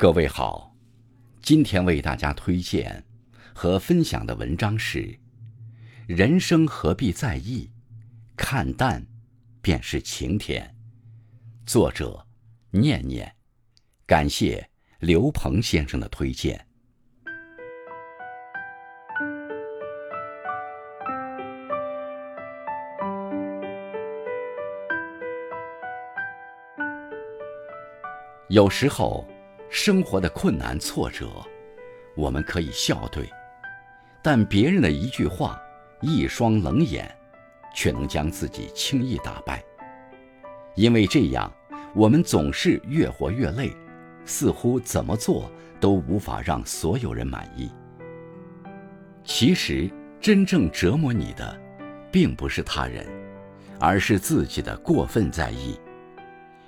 各位好，今天为大家推荐和分享的文章是《人生何必在意，看淡便是晴天》，作者念念，感谢刘鹏先生的推荐。有时候。生活的困难挫折，我们可以笑对；但别人的一句话、一双冷眼，却能将自己轻易打败。因为这样，我们总是越活越累，似乎怎么做都无法让所有人满意。其实，真正折磨你的，并不是他人，而是自己的过分在意。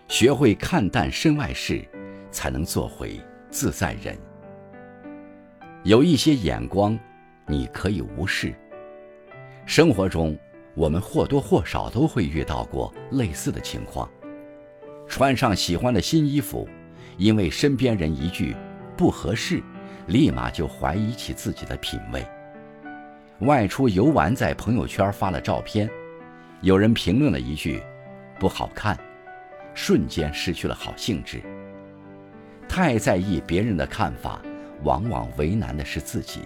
学会看淡身外事。才能做回自在人。有一些眼光，你可以无视。生活中，我们或多或少都会遇到过类似的情况：穿上喜欢的新衣服，因为身边人一句“不合适”，立马就怀疑起自己的品味；外出游玩，在朋友圈发了照片，有人评论了一句“不好看”，瞬间失去了好兴致。太在意别人的看法，往往为难的是自己。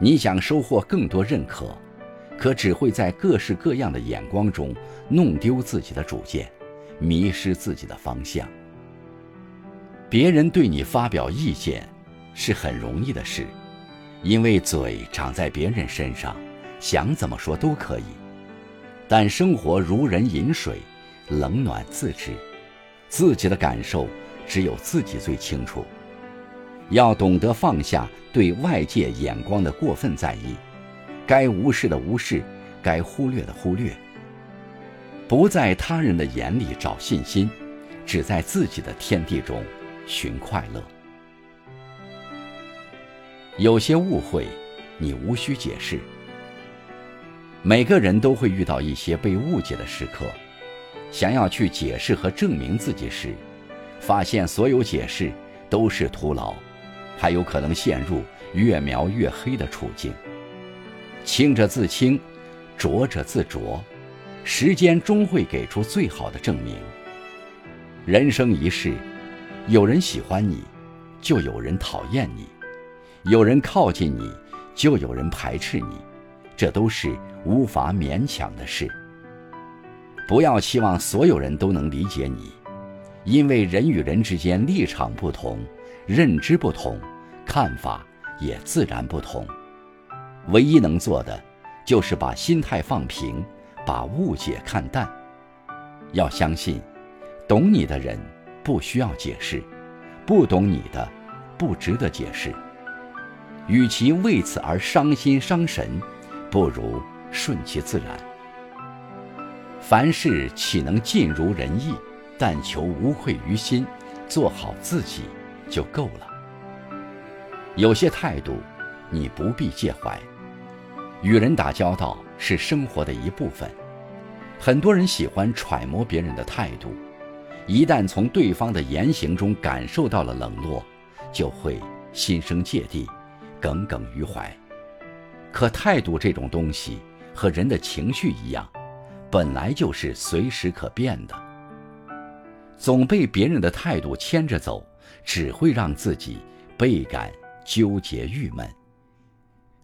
你想收获更多认可，可只会在各式各样的眼光中弄丢自己的主见，迷失自己的方向。别人对你发表意见，是很容易的事，因为嘴长在别人身上，想怎么说都可以。但生活如人饮水，冷暖自知，自己的感受。只有自己最清楚。要懂得放下对外界眼光的过分在意，该无视的无视，该忽略的忽略。不在他人的眼里找信心，只在自己的天地中寻快乐。有些误会，你无需解释。每个人都会遇到一些被误解的时刻，想要去解释和证明自己时。发现所有解释都是徒劳，还有可能陷入越描越黑的处境。清者自清，浊者自浊，时间终会给出最好的证明。人生一世，有人喜欢你，就有人讨厌你；有人靠近你，就有人排斥你，这都是无法勉强的事。不要期望所有人都能理解你。因为人与人之间立场不同，认知不同，看法也自然不同。唯一能做的，就是把心态放平，把误解看淡。要相信，懂你的人不需要解释，不懂你的不值得解释。与其为此而伤心伤神，不如顺其自然。凡事岂能尽如人意？但求无愧于心，做好自己就够了。有些态度，你不必介怀。与人打交道是生活的一部分。很多人喜欢揣摩别人的态度，一旦从对方的言行中感受到了冷落，就会心生芥蒂，耿耿于怀。可态度这种东西，和人的情绪一样，本来就是随时可变的。总被别人的态度牵着走，只会让自己倍感纠结郁闷。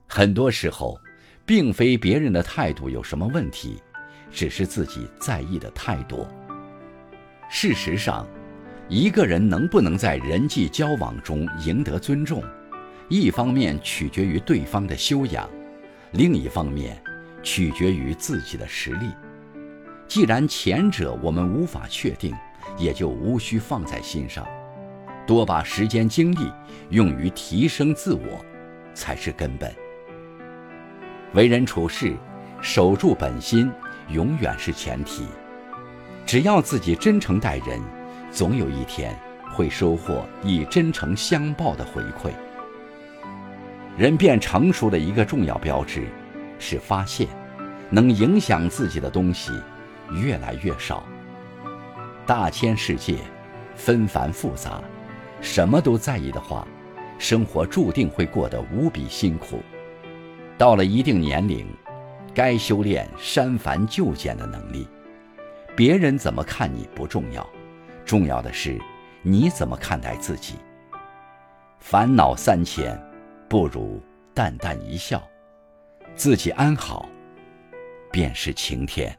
很多时候，并非别人的态度有什么问题，只是自己在意的太多。事实上，一个人能不能在人际交往中赢得尊重，一方面取决于对方的修养，另一方面取决于自己的实力。既然前者我们无法确定，也就无需放在心上，多把时间精力用于提升自我，才是根本。为人处事，守住本心永远是前提。只要自己真诚待人，总有一天会收获以真诚相报的回馈。人变成熟的一个重要标志，是发现能影响自己的东西越来越少。大千世界，纷繁复杂，什么都在意的话，生活注定会过得无比辛苦。到了一定年龄，该修炼删繁就简的能力。别人怎么看你不重要，重要的是你怎么看待自己。烦恼三千，不如淡淡一笑，自己安好，便是晴天。